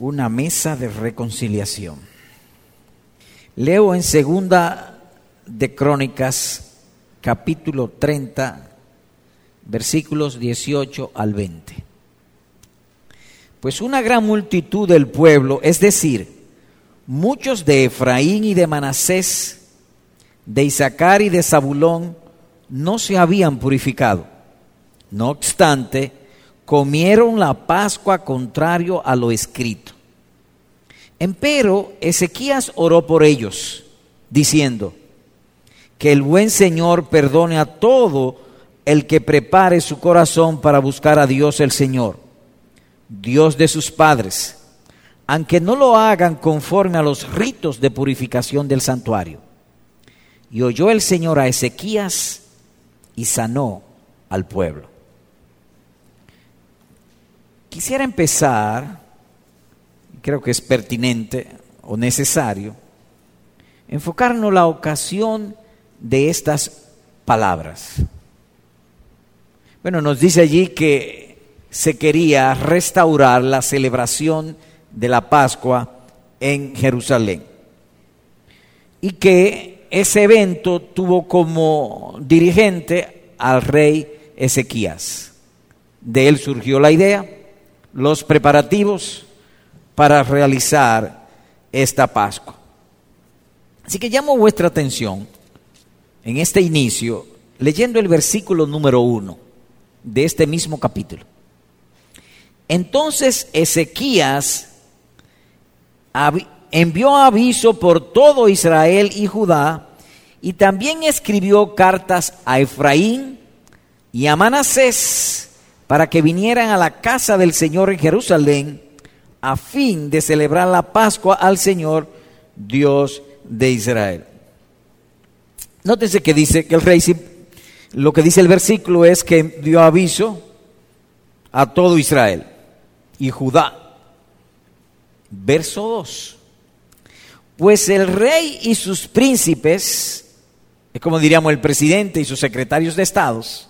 una mesa de reconciliación. Leo en segunda de Crónicas, capítulo 30, versículos 18 al 20. Pues una gran multitud del pueblo, es decir, muchos de Efraín y de Manasés, de Isaacar y de Zabulón, no se habían purificado. No obstante, comieron la Pascua contrario a lo escrito. Empero Ezequías oró por ellos, diciendo, que el buen Señor perdone a todo el que prepare su corazón para buscar a Dios el Señor, Dios de sus padres, aunque no lo hagan conforme a los ritos de purificación del santuario. Y oyó el Señor a Ezequías y sanó al pueblo. Quisiera empezar, creo que es pertinente o necesario, enfocarnos la ocasión de estas palabras. Bueno, nos dice allí que se quería restaurar la celebración de la Pascua en Jerusalén y que ese evento tuvo como dirigente al rey Ezequías. De él surgió la idea, los preparativos para realizar esta Pascua. Así que llamo vuestra atención en este inicio leyendo el versículo número uno de este mismo capítulo. Entonces Ezequías envió aviso por todo Israel y Judá y también escribió cartas a Efraín y a Manasés para que vinieran a la casa del Señor en Jerusalén a fin de celebrar la Pascua al Señor Dios de Israel. Nótese que dice que el rey, lo que dice el versículo es que dio aviso a todo Israel y Judá. Verso 2. Pues el rey y sus príncipes, es como diríamos el presidente y sus secretarios de estados,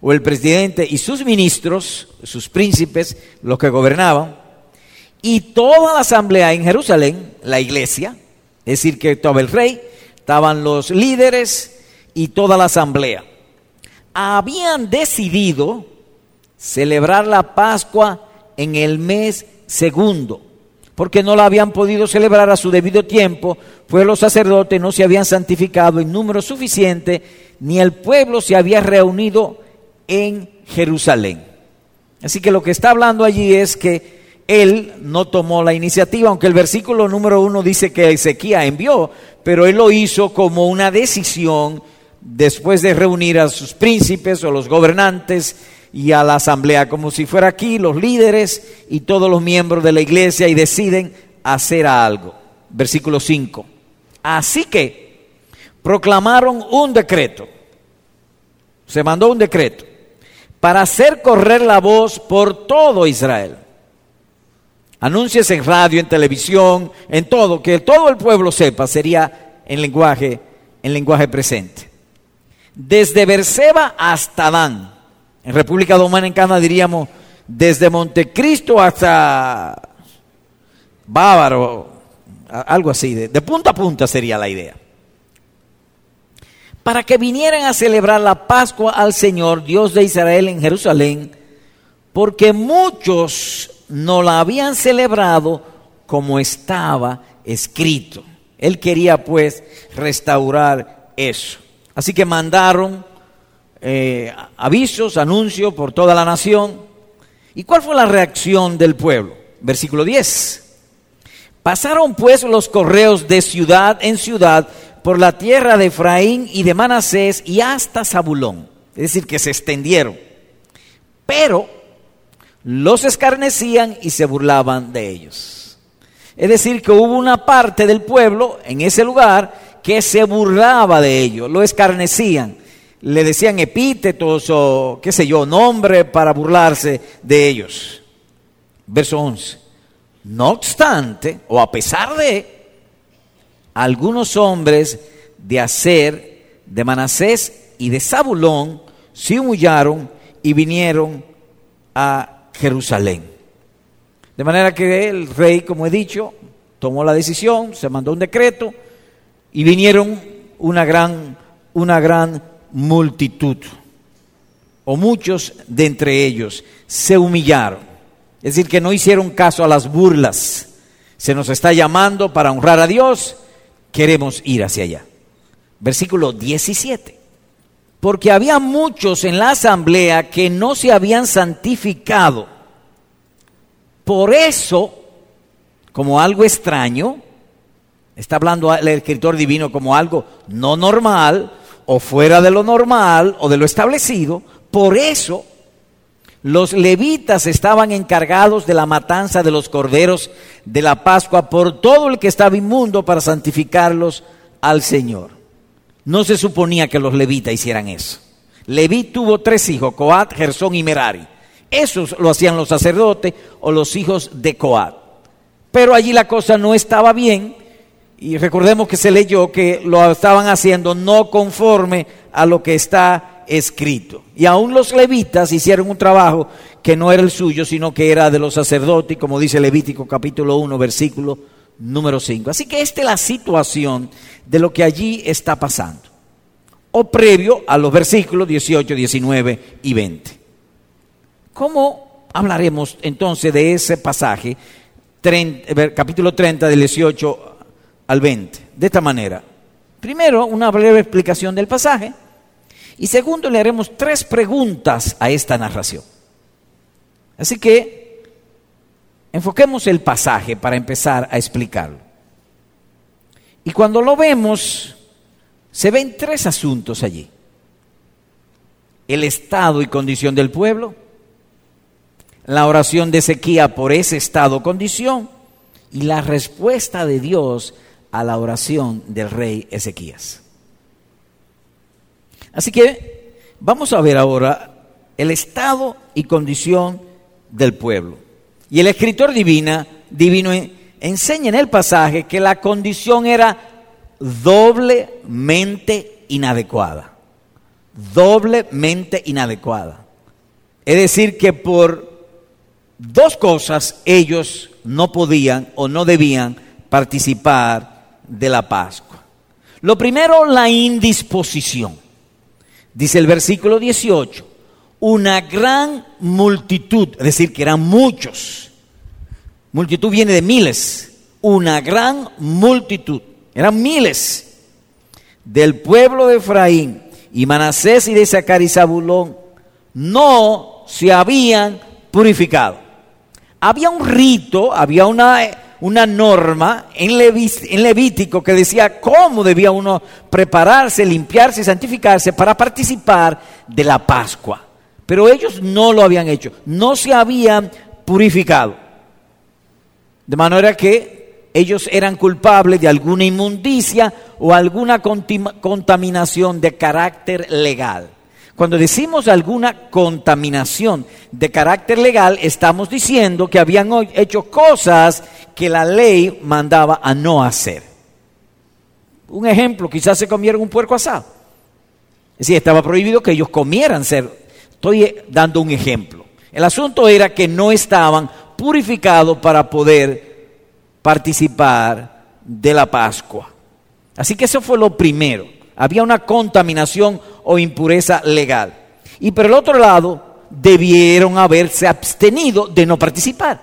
o el presidente y sus ministros, sus príncipes, los que gobernaban, y toda la asamblea en Jerusalén, la iglesia, es decir, que estaba el rey, estaban los líderes y toda la asamblea, habían decidido celebrar la Pascua en el mes segundo porque no la habían podido celebrar a su debido tiempo, pues los sacerdotes no se habían santificado en número suficiente, ni el pueblo se había reunido en Jerusalén. Así que lo que está hablando allí es que él no tomó la iniciativa, aunque el versículo número uno dice que Ezequiel envió, pero él lo hizo como una decisión después de reunir a sus príncipes o los gobernantes y a la asamblea, como si fuera aquí los líderes y todos los miembros de la iglesia y deciden hacer algo. Versículo 5. Así que proclamaron un decreto, se mandó un decreto para hacer correr la voz por todo Israel. Anuncios en radio, en televisión, en todo, que todo el pueblo sepa, sería en lenguaje, en lenguaje presente. Desde Berseba hasta Dan en República Dominicana diríamos desde Montecristo hasta Bávaro, algo así, de, de punta a punta sería la idea. Para que vinieran a celebrar la Pascua al Señor, Dios de Israel en Jerusalén, porque muchos no la habían celebrado como estaba escrito. Él quería pues restaurar eso. Así que mandaron eh, avisos, anuncios por toda la nación. ¿Y cuál fue la reacción del pueblo? Versículo 10. Pasaron pues los correos de ciudad en ciudad por la tierra de Efraín y de Manasés y hasta Zabulón. Es decir, que se extendieron. Pero los escarnecían y se burlaban de ellos. Es decir, que hubo una parte del pueblo en ese lugar que se burlaba de ellos, lo escarnecían le decían epítetos o qué sé yo, nombre para burlarse de ellos. Verso 11. No obstante, o a pesar de, algunos hombres de Aser, de Manasés y de Zabulón se humillaron y vinieron a Jerusalén. De manera que el rey, como he dicho, tomó la decisión, se mandó un decreto y vinieron una gran, una gran multitud, o muchos de entre ellos, se humillaron. Es decir, que no hicieron caso a las burlas. Se nos está llamando para honrar a Dios, queremos ir hacia allá. Versículo 17. Porque había muchos en la asamblea que no se habían santificado. Por eso, como algo extraño, está hablando el escritor divino como algo no normal o fuera de lo normal o de lo establecido, por eso los levitas estaban encargados de la matanza de los corderos de la Pascua por todo el que estaba inmundo para santificarlos al Señor. No se suponía que los levitas hicieran eso. Leví tuvo tres hijos, Coat, Gersón y Merari. Esos lo hacían los sacerdotes o los hijos de Coat. Pero allí la cosa no estaba bien y recordemos que se leyó que lo estaban haciendo no conforme a lo que está escrito. Y aún los levitas hicieron un trabajo que no era el suyo, sino que era de los sacerdotes, como dice Levítico capítulo 1, versículo número 5. Así que esta es la situación de lo que allí está pasando. O previo a los versículos 18, 19 y 20. ¿Cómo hablaremos entonces de ese pasaje, capítulo 30 del 18 al 20? De esta manera. Primero, una breve explicación del pasaje. Y segundo, le haremos tres preguntas a esta narración. Así que Enfoquemos el pasaje para empezar a explicarlo. Y cuando lo vemos, se ven tres asuntos allí. El estado y condición del pueblo, la oración de Ezequiel por ese estado condición y la respuesta de Dios a la oración del rey Ezequías. Así que vamos a ver ahora el estado y condición del pueblo. Y el escritor divina, divino enseña en el pasaje que la condición era doblemente inadecuada. Doblemente inadecuada. Es decir, que por dos cosas ellos no podían o no debían participar de la Pascua. Lo primero, la indisposición. Dice el versículo 18, una gran multitud, es decir, que eran muchos. Multitud viene de miles, una gran multitud, eran miles del pueblo de Efraín y Manasés y de Sacar y Zabulón, no se habían purificado. Había un rito, había una, una norma en, Levítico que decía cómo debía uno prepararse, limpiarse y santificarse para participar de la Pascua. Pero ellos no lo habían hecho, no se habían purificado. De manera que ellos eran culpables de alguna inmundicia o alguna contaminación de carácter legal. Cuando decimos alguna contaminación de carácter legal, estamos diciendo que habían hecho cosas que la ley mandaba a no hacer. Un ejemplo, quizás se comieron un puerco asado. Es decir, estaba prohibido que ellos comieran ser Estoy dando un ejemplo. El asunto era que no estaban purificados para poder participar de la Pascua. Así que eso fue lo primero. Había una contaminación o impureza legal. Y por el otro lado, debieron haberse abstenido de no participar.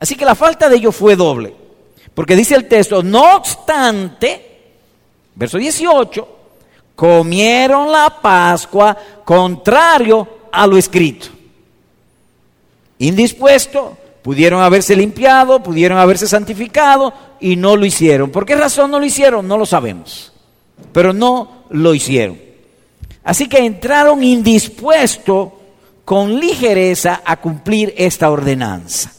Así que la falta de ellos fue doble. Porque dice el texto, no obstante, verso 18, comieron la Pascua contrario a lo escrito. Indispuesto, pudieron haberse limpiado, pudieron haberse santificado y no lo hicieron. ¿Por qué razón no lo hicieron? No lo sabemos. Pero no lo hicieron. Así que entraron indispuestos con ligereza a cumplir esta ordenanza.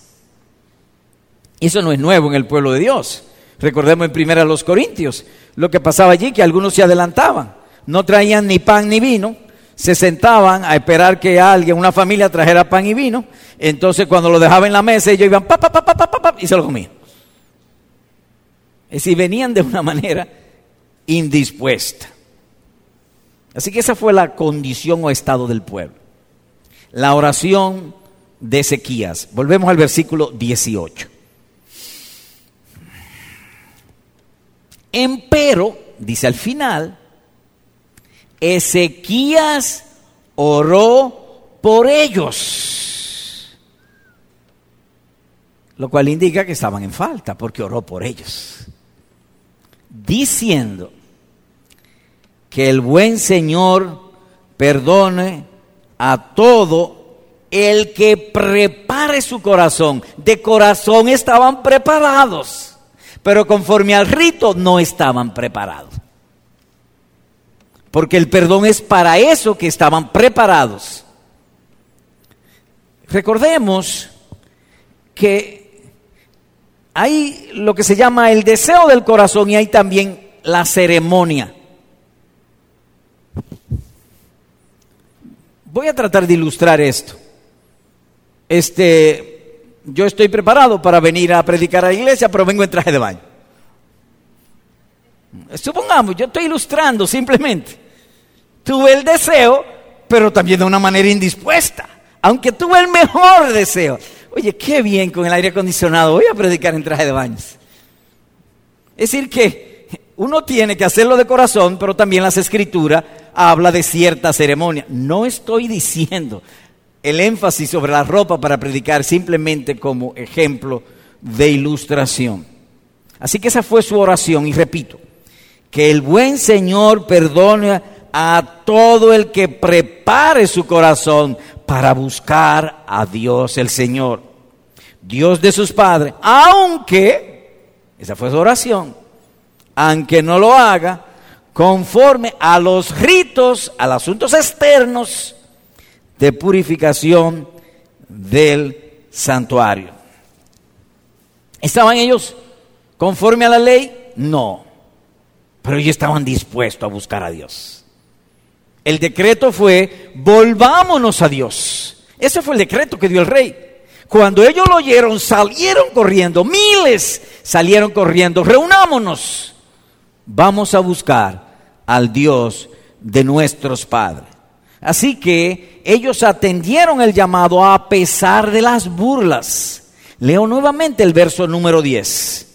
Eso no es nuevo en el pueblo de Dios. Recordemos en primera los Corintios lo que pasaba allí, que algunos se adelantaban, no traían ni pan ni vino, se sentaban a esperar que alguien, una familia, trajera pan y vino. Entonces, cuando lo dejaba en la mesa, ellos iban pa, pa, pa, pa, pa, pa y se lo comían. Es decir, venían de una manera indispuesta. Así que esa fue la condición o estado del pueblo. La oración de Ezequías. Volvemos al versículo 18. Empero, dice al final, Ezequías oró por ellos. Lo cual indica que estaban en falta porque oró por ellos. Diciendo que el buen Señor perdone a todo el que prepare su corazón. De corazón estaban preparados, pero conforme al rito no estaban preparados. Porque el perdón es para eso que estaban preparados. Recordemos que hay lo que se llama el deseo del corazón y hay también la ceremonia. Voy a tratar de ilustrar esto. Este, yo estoy preparado para venir a predicar a la iglesia, pero vengo en traje de baño. Supongamos, yo estoy ilustrando simplemente. Tuve el deseo, pero también de una manera indispuesta. Aunque tuve el mejor deseo. Oye, qué bien con el aire acondicionado. Voy a predicar en traje de baño. Es decir, que uno tiene que hacerlo de corazón, pero también las escrituras habla de cierta ceremonia. No estoy diciendo el énfasis sobre la ropa para predicar simplemente como ejemplo de ilustración. Así que esa fue su oración y repito, que el buen Señor perdone a todo el que prepare su corazón para buscar a Dios el Señor, Dios de sus padres, aunque, esa fue su oración, aunque no lo haga conforme a los ritos, a los asuntos externos de purificación del santuario. ¿Estaban ellos conforme a la ley? No, pero ellos estaban dispuestos a buscar a Dios. El decreto fue, volvámonos a Dios. Ese fue el decreto que dio el rey. Cuando ellos lo oyeron, salieron corriendo, miles salieron corriendo, reunámonos. Vamos a buscar al Dios de nuestros padres. Así que ellos atendieron el llamado a pesar de las burlas. Leo nuevamente el verso número 10.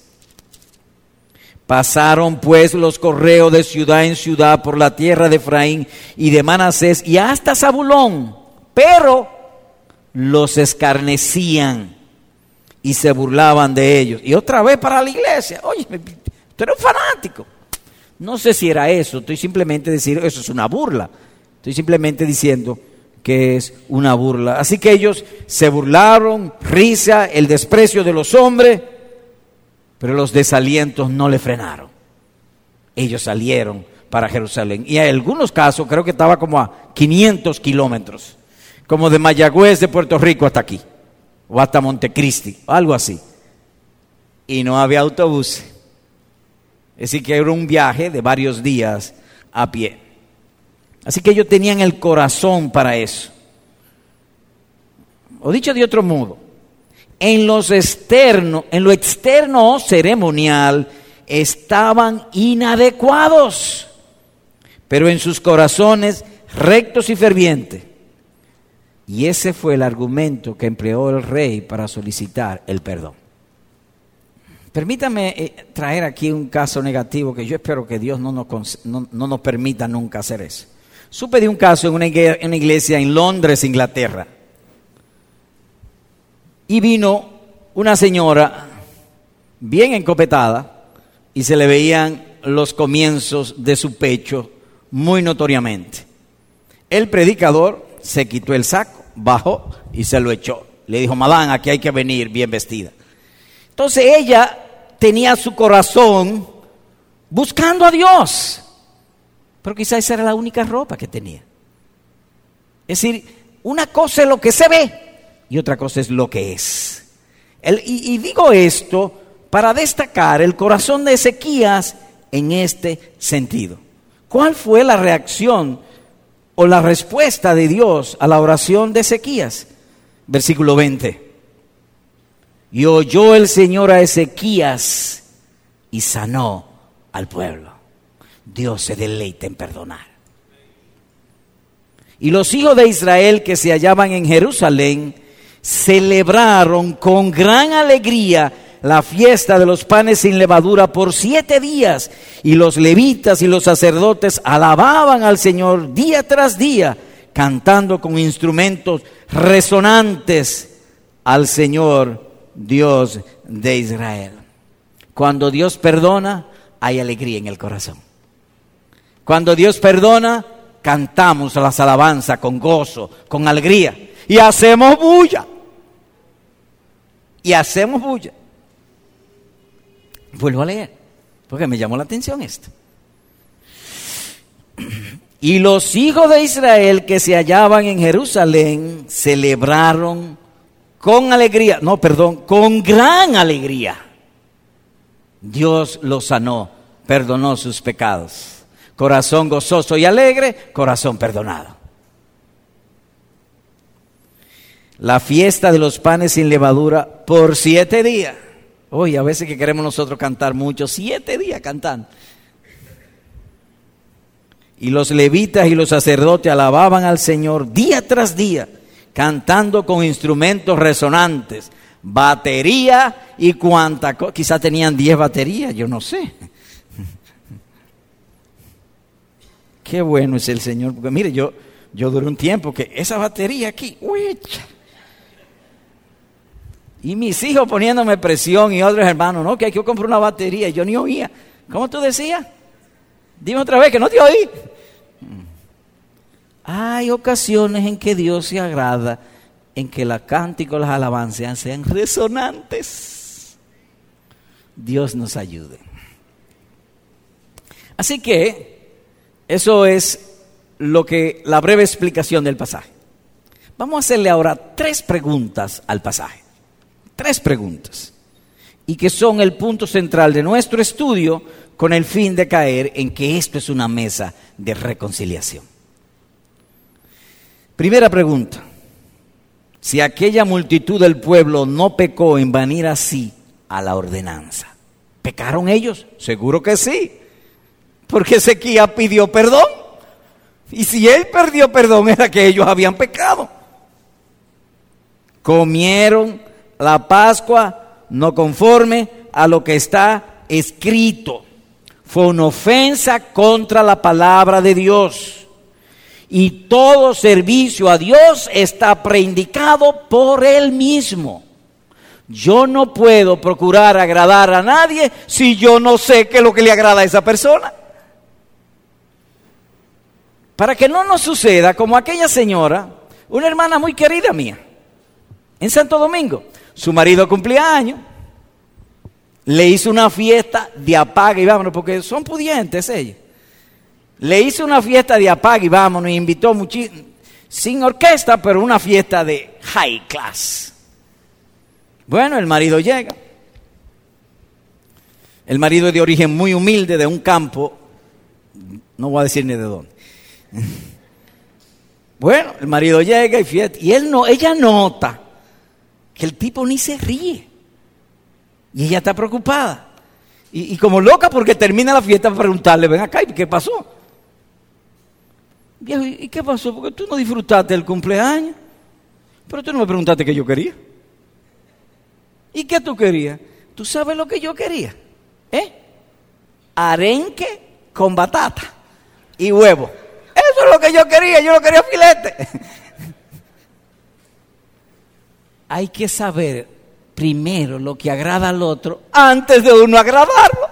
Pasaron pues los correos de ciudad en ciudad por la tierra de Efraín y de Manasés y hasta Zabulón, pero los escarnecían y se burlaban de ellos. Y otra vez para la iglesia, oye, tú eres un fanático. No sé si era eso, estoy simplemente diciendo, eso es una burla. Estoy simplemente diciendo que es una burla. Así que ellos se burlaron, risa, el desprecio de los hombres pero los desalientos no le frenaron. Ellos salieron para Jerusalén. Y en algunos casos creo que estaba como a 500 kilómetros, como de Mayagüez de Puerto Rico hasta aquí, o hasta Montecristi, algo así. Y no había autobús. Es que era un viaje de varios días a pie. Así que ellos tenían el corazón para eso. O dicho de otro modo, en los externo, en lo externo ceremonial estaban inadecuados, pero en sus corazones rectos y fervientes. Y ese fue el argumento que empleó el rey para solicitar el perdón. Permítame eh, traer aquí un caso negativo que yo espero que Dios no nos, no, nos permita nunca hacer eso. Supe de un caso en una iglesia en Londres, Inglaterra y vino una señora bien encopetada y se le veían los comienzos de su pecho muy notoriamente. El predicador se quitó el saco, bajó y se lo echó. Le dijo, Madame, aquí hay que venir bien vestida. Entonces ella tenía su corazón buscando a Dios. Pero quizás esa era la única ropa que tenía. Es decir, una cosa es lo que se ve y otra cosa es lo que es. y, y digo esto para destacar el corazón de Ezequías en este sentido. ¿Cuál fue la reacción o la respuesta de Dios a la oración de Ezequías? Versículo 20. Y oyó el Señor a Ezequías y sanó al pueblo. Dios se deleita en perdonar. Y los hijos de Israel que se hallaban en Jerusalén celebraron con gran alegría la fiesta de los panes sin levadura por siete días y los levitas y los sacerdotes alababan al Señor día tras día, cantando con instrumentos resonantes al Señor Dios de Israel. Cuando Dios perdona, hay alegría en el corazón. Cuando Dios perdona, cantamos las alabanzas con gozo, con alegría y hacemos bulla. Y hacemos bulla. Vuelvo a leer, porque me llamó la atención esto. Y los hijos de Israel que se hallaban en Jerusalén celebraron con alegría, no, perdón, con gran alegría. Dios los sanó, perdonó sus pecados. Corazón gozoso y alegre, corazón perdonado. La fiesta de los panes sin levadura por siete días. Hoy a veces que queremos nosotros cantar mucho, siete días cantando. Y los levitas y los sacerdotes alababan al Señor día tras día, cantando con instrumentos resonantes, batería y cuanta cosa. Quizá tenían diez baterías, yo no sé. Qué bueno es el Señor, porque mire, yo, yo duré un tiempo que esa batería aquí, uy, y mis hijos poniéndome presión y otros hermanos, no, que hay que comprar una batería. Y yo ni oía. ¿Cómo tú decías? Dime otra vez que no te oí. Hay ocasiones en que Dios se agrada en que la cántico, las alabanzas sean resonantes. Dios nos ayude. Así que eso es lo que la breve explicación del pasaje. Vamos a hacerle ahora tres preguntas al pasaje. Tres preguntas. Y que son el punto central de nuestro estudio con el fin de caer en que esto es una mesa de reconciliación. Primera pregunta. Si aquella multitud del pueblo no pecó en venir así a la ordenanza, ¿pecaron ellos? Seguro que sí. Porque Ezequiel pidió perdón. Y si él perdió perdón era que ellos habían pecado. Comieron la Pascua no conforme a lo que está escrito. Fue una ofensa contra la palabra de Dios. Y todo servicio a Dios está preindicado por Él mismo. Yo no puedo procurar agradar a nadie si yo no sé qué es lo que le agrada a esa persona. Para que no nos suceda como aquella señora, una hermana muy querida mía, en Santo Domingo. Su marido cumplía años, le hizo una fiesta de apague y vámonos, porque son pudientes ellos. Le hizo una fiesta de apague y vámonos, y invitó muchísimo, sin orquesta, pero una fiesta de high class. Bueno, el marido llega. El marido es de origen muy humilde, de un campo, no voy a decir ni de dónde. Bueno, el marido llega y fiesta, y él no, ella nota que el tipo ni se ríe. Y ella está preocupada. Y, como loca porque termina la fiesta para preguntarle, ven acá, ¿y qué pasó? Viejo, ¿y qué pasó? Porque tú no disfrutaste el cumpleaños. Pero tú no me preguntaste qué yo quería. ¿Y qué tú querías? ¿Tú sabes lo que yo quería? ¿Eh? Arenque con batata y huevo. Eso es lo que yo quería, yo no quería filete. hay que saber primero lo que agrada al otro antes de uno agradarlo.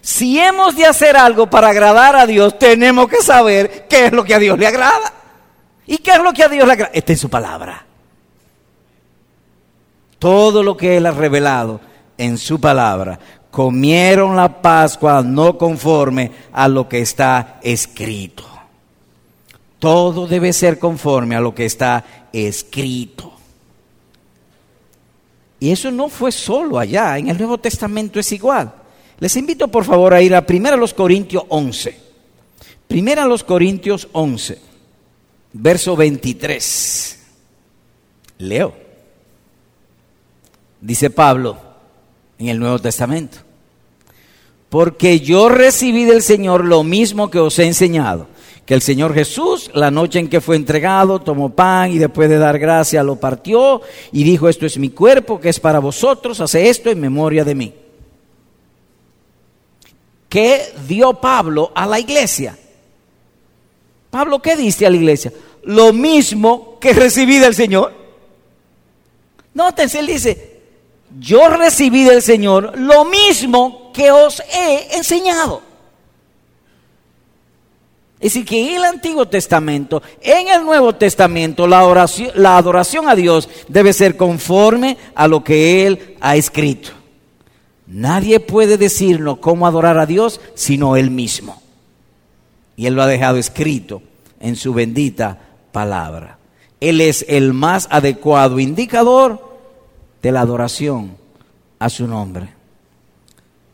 Si hemos de hacer algo para agradar a Dios, tenemos que saber qué es lo que a Dios le agrada. ¿Y qué es lo que a Dios le agrada? Está en su palabra. Todo lo que Él ha revelado en su palabra. Comieron la Pascua no conforme a lo que está escrito. Todo debe ser conforme a lo que está escrito. Y eso no fue solo allá, en el Nuevo Testamento es igual. Les invito por favor a ir a 1 Corintios 11. 1 Corintios 11, verso 23. Leo. Dice Pablo en el Nuevo Testamento. Porque yo recibí del Señor lo mismo que os he enseñado que el Señor Jesús, la noche en que fue entregado, tomó pan y después de dar gracia lo partió y dijo, esto es mi cuerpo que es para vosotros, hace esto en memoria de mí. ¿Qué dio Pablo a la iglesia? Pablo, ¿qué diste a la iglesia? Lo mismo que recibí del Señor. Nótense, él dice, yo recibí del Señor lo mismo que os he enseñado. Es decir, que en el Antiguo Testamento, en el Nuevo Testamento, la, oración, la adoración a Dios debe ser conforme a lo que Él ha escrito. Nadie puede decirnos cómo adorar a Dios sino Él mismo. Y Él lo ha dejado escrito en su bendita palabra. Él es el más adecuado indicador de la adoración a su nombre.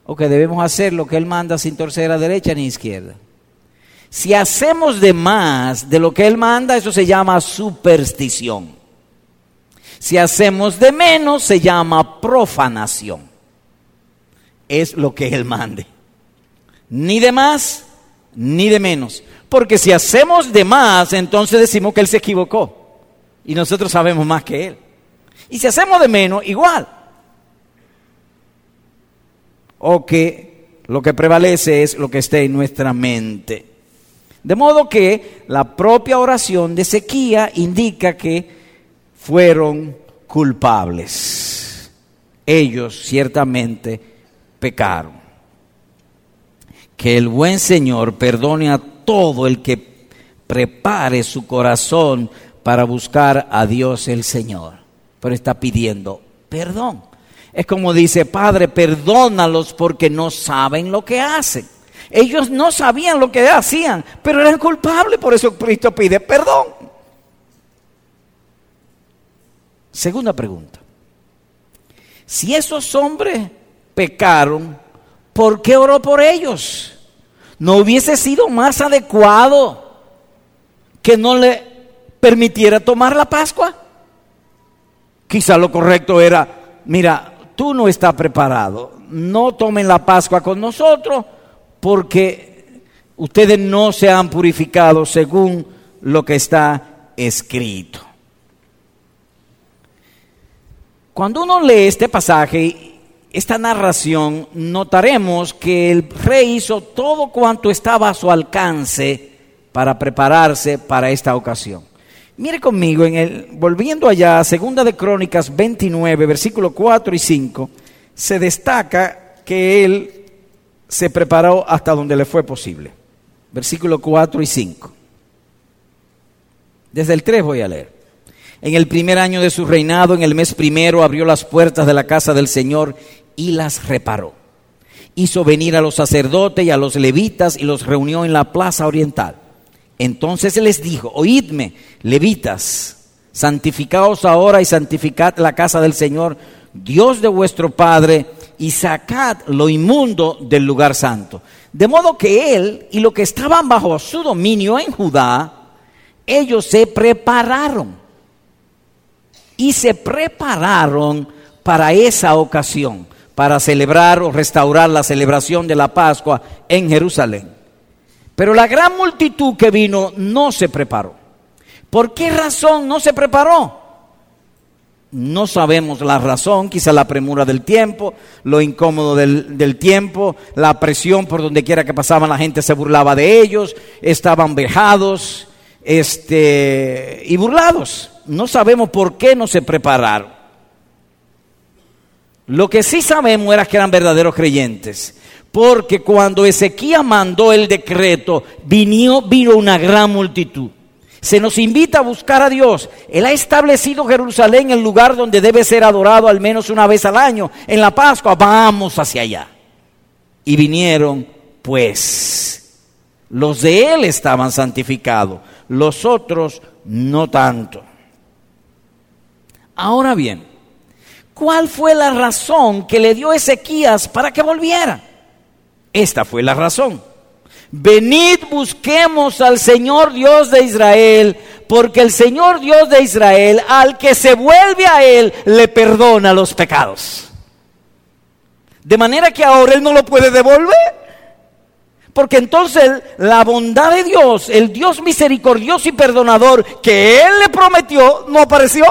O que debemos hacer lo que Él manda sin torcer a derecha ni izquierda. Si hacemos de más de lo que Él manda, eso se llama superstición. Si hacemos de menos, se llama profanación. Es lo que Él mande. Ni de más, ni de menos. Porque si hacemos de más, entonces decimos que Él se equivocó. Y nosotros sabemos más que Él. Y si hacemos de menos, igual. O que lo que prevalece es lo que esté en nuestra mente. De modo que la propia oración de sequía indica que fueron culpables. Ellos ciertamente pecaron. Que el buen Señor perdone a todo el que prepare su corazón para buscar a Dios el Señor. Pero está pidiendo perdón. Es como dice, Padre, perdónalos porque no saben lo que hacen. Ellos no sabían lo que hacían, pero eran culpables, por eso Cristo pide perdón. Segunda pregunta. Si esos hombres pecaron, ¿por qué oró por ellos? ¿No hubiese sido más adecuado que no le permitiera tomar la Pascua? Quizá lo correcto era, mira, tú no estás preparado, no tomen la Pascua con nosotros, porque ustedes no se han purificado según lo que está escrito. Cuando uno lee este pasaje, esta narración, notaremos que el rey hizo todo cuanto estaba a su alcance para prepararse para esta ocasión. Mire conmigo, en el, volviendo allá, segunda de Crónicas 29, versículos 4 y 5, se destaca que él se preparó hasta donde le fue posible. Versículo 4 y 5. Desde el 3 voy a leer. En el primer año de su reinado, en el mes primero, abrió las puertas de la casa del Señor y las reparó. Hizo venir a los sacerdotes y a los levitas y los reunió en la plaza oriental. Entonces les dijo, oídme, levitas, santificaos ahora y santificad la casa del Señor, Dios de vuestro Padre, y sacad lo inmundo del lugar santo. De modo que él y los que estaban bajo su dominio en Judá, ellos se prepararon. Y se prepararon para esa ocasión, para celebrar o restaurar la celebración de la Pascua en Jerusalén. Pero la gran multitud que vino no se preparó. ¿Por qué razón no se preparó? No sabemos la razón, quizá la premura del tiempo, lo incómodo del, tiempo, la presión por donde quiera que pasaban, la gente se burlaba de ellos, estaban vejados este, y burlados. No sabemos por qué no se prepararon. Lo que sí sabemos era que eran verdaderos creyentes, porque cuando Ezequiel mandó el decreto, vino, vino una gran multitud. Se nos invita a buscar a Dios. Él ha establecido Jerusalén el lugar donde debe ser adorado al menos una vez al año. En la Pascua vamos hacia allá. Y vinieron, pues, los de Él estaban santificados, los otros no tanto. Ahora bien, ¿cuál fue la razón que le dio Ezequías para que volviera? Esta fue la razón. Venid, busquemos al Señor Dios de Israel, porque el Señor Dios de Israel, al que se vuelve a Él, le perdona los pecados. De manera que ahora Él no lo puede devolver. Porque entonces la bondad de Dios, el Dios misericordioso y perdonador que Él le prometió, no apareció.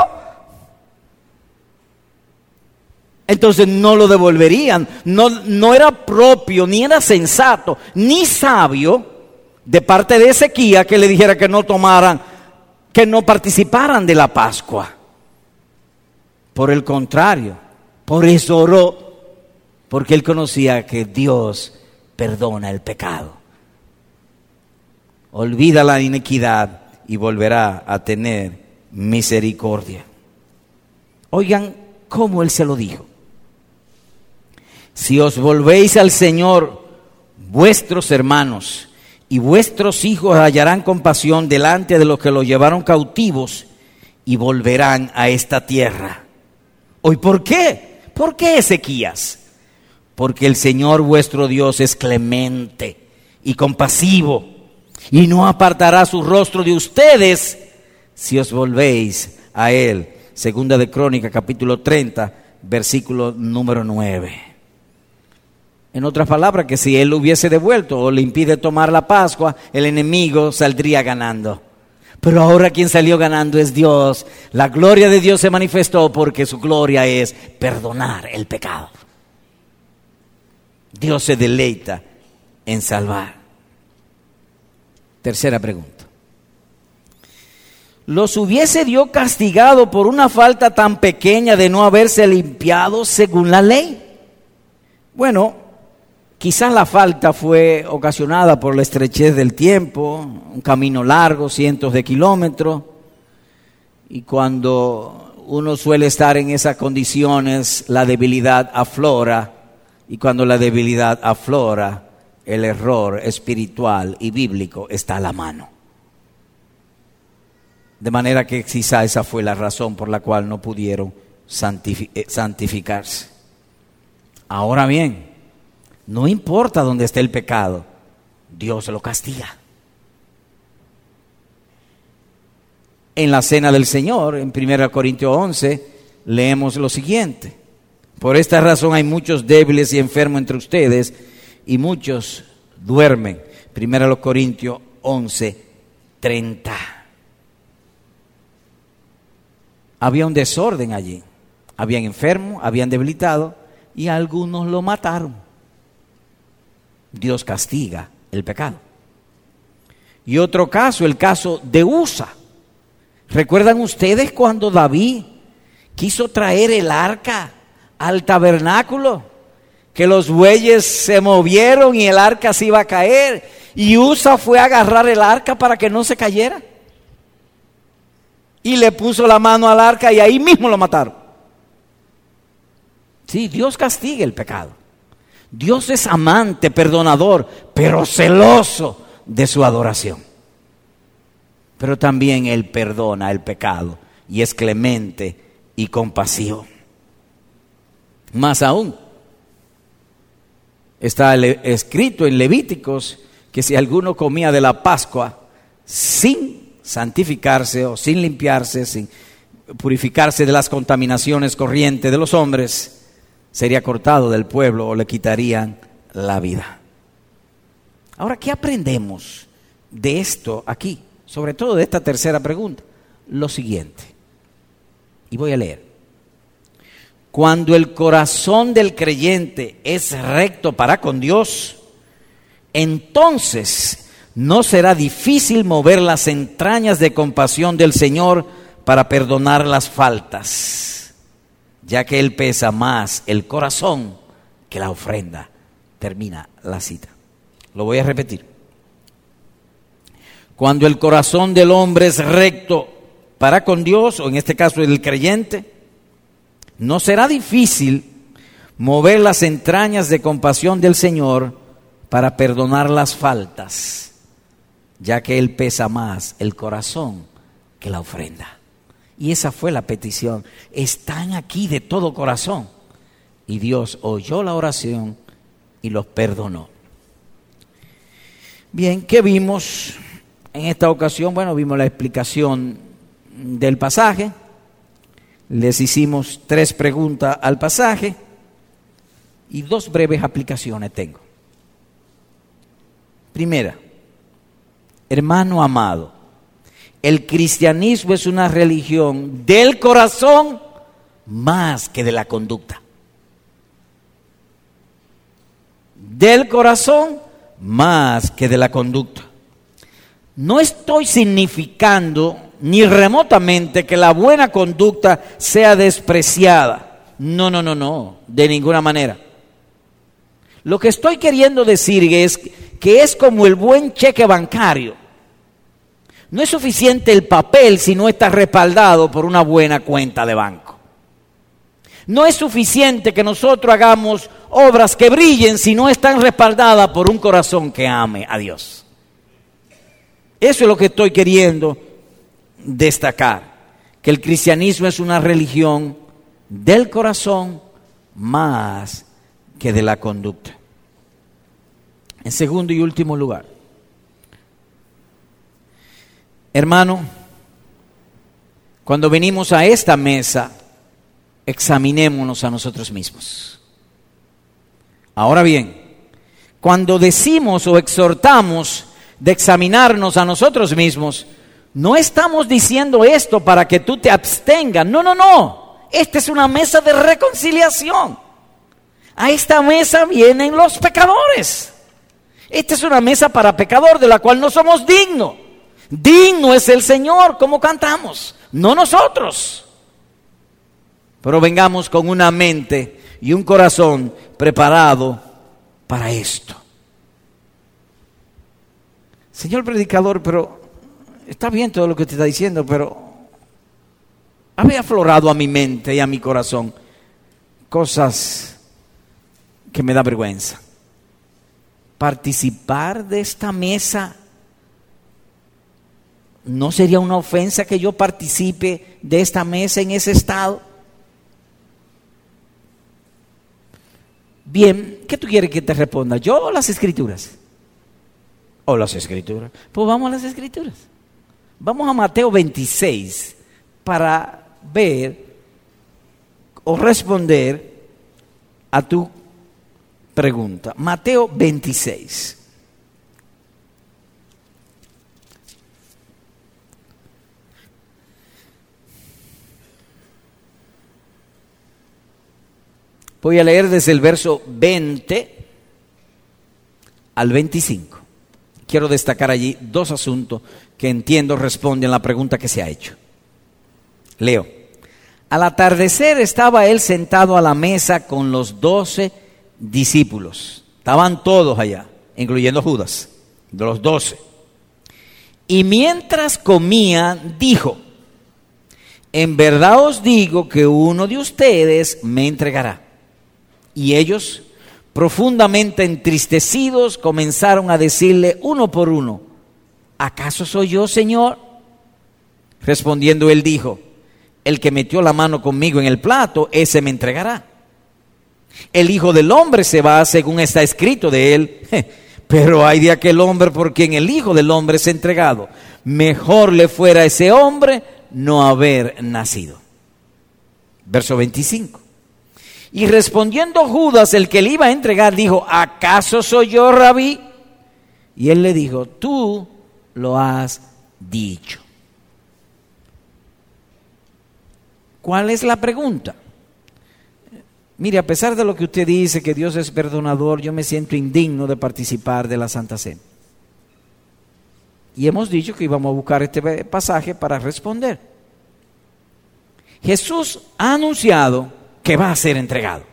Entonces no lo devolverían. No, no era propio, ni era sensato, ni sabio de parte de Ezequiel que le dijera que no tomaran, que no participaran de la Pascua. Por el contrario, por eso oró, porque él conocía que Dios perdona el pecado. Olvida la inequidad y volverá a tener misericordia. Oigan cómo él se lo dijo. Si os volvéis al Señor, vuestros hermanos y vuestros hijos hallarán compasión delante de los que los llevaron cautivos y volverán a esta tierra. ¿Hoy por qué? ¿Por qué Ezequías? Porque el Señor vuestro Dios es clemente y compasivo y no apartará su rostro de ustedes si os volvéis a Él. Segunda de Crónica, capítulo 30, versículo número 9. En otras palabras, que si Él hubiese devuelto o le impide tomar la Pascua, el enemigo saldría ganando. Pero ahora quien salió ganando es Dios. La gloria de Dios se manifestó porque su gloria es perdonar el pecado. Dios se deleita en salvar. Tercera pregunta. ¿Los hubiese Dios castigado por una falta tan pequeña de no haberse limpiado según la ley? Bueno, Quizás la falta fue ocasionada por la estrechez del tiempo, un camino largo, cientos de kilómetros, y cuando uno suele estar en esas condiciones, la debilidad aflora, y cuando la debilidad aflora, el error espiritual y bíblico está a la mano. De manera que quizá esa fue la razón por la cual no pudieron eh, santificarse. Ahora bien, no importa dónde esté el pecado, Dios lo castiga. En la cena del Señor, en 1 Corintios 11, leemos lo siguiente. Por esta razón hay muchos débiles y enfermos entre ustedes y muchos duermen. 1 Corintios 11, 30. Había un desorden allí. Habían enfermos, habían debilitado y algunos lo mataron. Dios castiga el pecado. Y otro caso, el caso de Usa. ¿Recuerdan ustedes cuando David quiso traer el arca al tabernáculo? Que los bueyes se movieron y el arca se iba a caer. Y Usa fue a agarrar el arca para que no se cayera. Y le puso la mano al arca y ahí mismo lo mataron. Sí, Dios castiga el pecado. Dios es amante, perdonador, pero celoso de su adoración. Pero también Él perdona el pecado y es clemente y compasivo. Más aún, está escrito en Levíticos que si alguno comía de la Pascua sin santificarse o sin limpiarse, sin purificarse de las contaminaciones corrientes de los hombres, sería cortado del pueblo o le quitarían la vida. Ahora, ¿qué aprendemos de esto aquí? Sobre todo de esta tercera pregunta. Lo siguiente. Y voy a leer. Cuando el corazón del creyente es recto para con Dios, entonces no será difícil mover las entrañas de compasión del Señor para perdonar las faltas ya que Él pesa más el corazón que la ofrenda. Termina la cita. Lo voy a repetir. Cuando el corazón del hombre es recto para con Dios, o en este caso el creyente, no será difícil mover las entrañas de compasión del Señor para perdonar las faltas, ya que Él pesa más el corazón que la ofrenda. Y esa fue la petición. Están aquí de todo corazón. Y Dios oyó la oración y los perdonó. Bien, ¿qué vimos en esta ocasión? Bueno, vimos la explicación del pasaje. Les hicimos tres preguntas al pasaje y dos breves aplicaciones tengo. Primera, hermano amado, el cristianismo es una religión del corazón más que de la conducta. Del corazón más que de la conducta. No estoy significando ni remotamente que la buena conducta sea despreciada. No, no, no, no, de ninguna manera. Lo que estoy queriendo decir es que es como el buen cheque bancario. No es suficiente el papel si no está respaldado por una buena cuenta de banco. No es suficiente que nosotros hagamos obras que brillen si no están respaldadas por un corazón que ame a Dios. Eso es lo que estoy queriendo destacar, que el cristianismo es una religión del corazón más que de la conducta. En segundo y último lugar, hermano, cuando venimos a esta mesa, examinémonos a nosotros mismos. Ahora bien, cuando decimos o exhortamos de examinarnos a nosotros mismos, no estamos diciendo esto para que tú te abstengas. No, no, no. Esta es una mesa de reconciliación. A esta mesa vienen los pecadores. Esta es una mesa para pecador de la cual no somos dignos. Digno es el Señor, como cantamos, no nosotros. Pero vengamos con una mente y un corazón preparado para esto. Señor predicador, pero está bien todo lo que te está diciendo, pero había aflorado a mi mente y a mi corazón cosas que me da vergüenza. Participar de esta mesa no sería una ofensa que yo participe de esta mesa en ese estado. Bien, ¿qué tú quieres que te responda? ¿Yo o las escrituras? ¿O las escrituras? Pues vamos a las escrituras. Vamos a Mateo 26 para ver o responder a tu pregunta. Mateo 26. Voy a leer desde el verso 20 al 25. Quiero destacar allí dos asuntos que entiendo responden a la pregunta que se ha hecho. Leo. Al atardecer estaba él sentado a la mesa con los doce discípulos. Estaban todos allá, incluyendo Judas, de los doce. Y mientras comía, dijo, en verdad os digo que uno de ustedes me entregará. Y ellos, profundamente entristecidos, comenzaron a decirle uno por uno, ¿acaso soy yo, Señor? Respondiendo él dijo, el que metió la mano conmigo en el plato, ese me entregará. El Hijo del Hombre se va según está escrito de él, pero hay de aquel hombre por quien el Hijo del Hombre es entregado. Mejor le fuera a ese hombre no haber nacido. Verso 25. Y respondiendo Judas, el que le iba a entregar, dijo, ¿acaso soy yo, rabí? Y él le dijo, tú lo has dicho. ¿Cuál es la pregunta? Mire, a pesar de lo que usted dice, que Dios es perdonador, yo me siento indigno de participar de la Santa Cena. Y hemos dicho que íbamos a buscar este pasaje para responder. Jesús ha anunciado que va a ser entregado.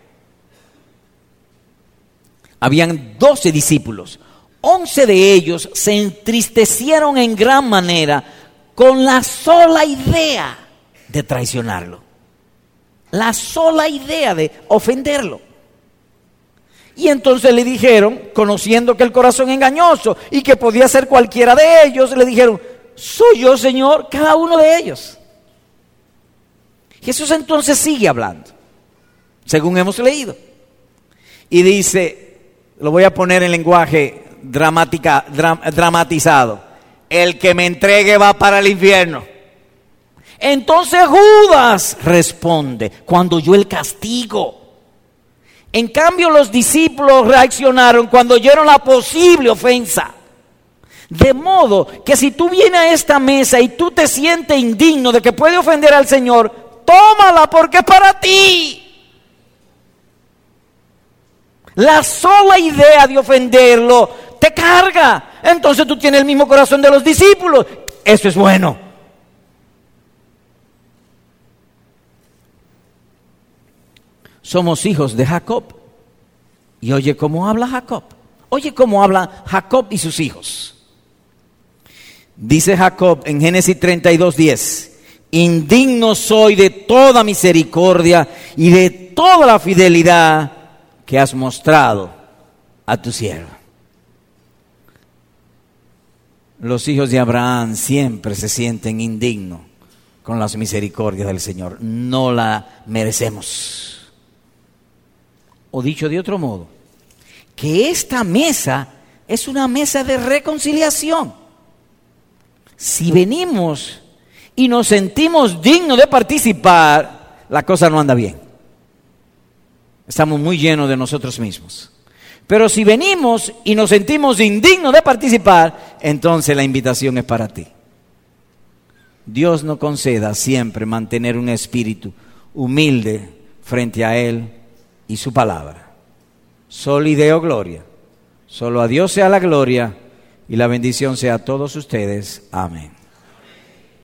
Habían doce discípulos. Once de ellos se entristecieron en gran manera con la sola idea de traicionarlo. La sola idea de ofenderlo. Y entonces le dijeron, conociendo que el corazón engañoso y que podía ser cualquiera de ellos, le dijeron, soy yo, Señor, cada uno de ellos. Jesús entonces sigue hablando según hemos leído. Y dice, lo voy a poner en lenguaje dramática, dramatizado, el que me entregue va para el infierno. Entonces Judas responde, cuando yo el castigo. En cambio los discípulos reaccionaron cuando oyeron la posible ofensa. De modo que si tú vienes a esta mesa y tú te sientes indigno de que puede ofender al Señor, tómala porque es para ti. La sola idea de ofenderlo te carga. Entonces tú tienes el mismo corazón de los discípulos. Eso es bueno. Somos hijos de Jacob. Y oye cómo habla Jacob. Oye cómo habla Jacob y sus hijos. Dice Jacob en Génesis 32, 10. Indigno soy de toda misericordia y de toda la fidelidad que has mostrado a tu siervo. Los hijos de Abraham siempre se sienten indignos con las misericordias del Señor. No la merecemos. O dicho de otro modo, que esta mesa es una mesa de reconciliación. Si venimos y nos sentimos dignos de participar, la cosa no anda bien. Estamos muy llenos de nosotros mismos. Pero si venimos y nos sentimos indignos de participar, entonces la invitación es para ti. Dios nos conceda siempre mantener un espíritu humilde frente a Él y su palabra. Sol y gloria. Solo a Dios sea la gloria y la bendición sea a todos ustedes. Amén.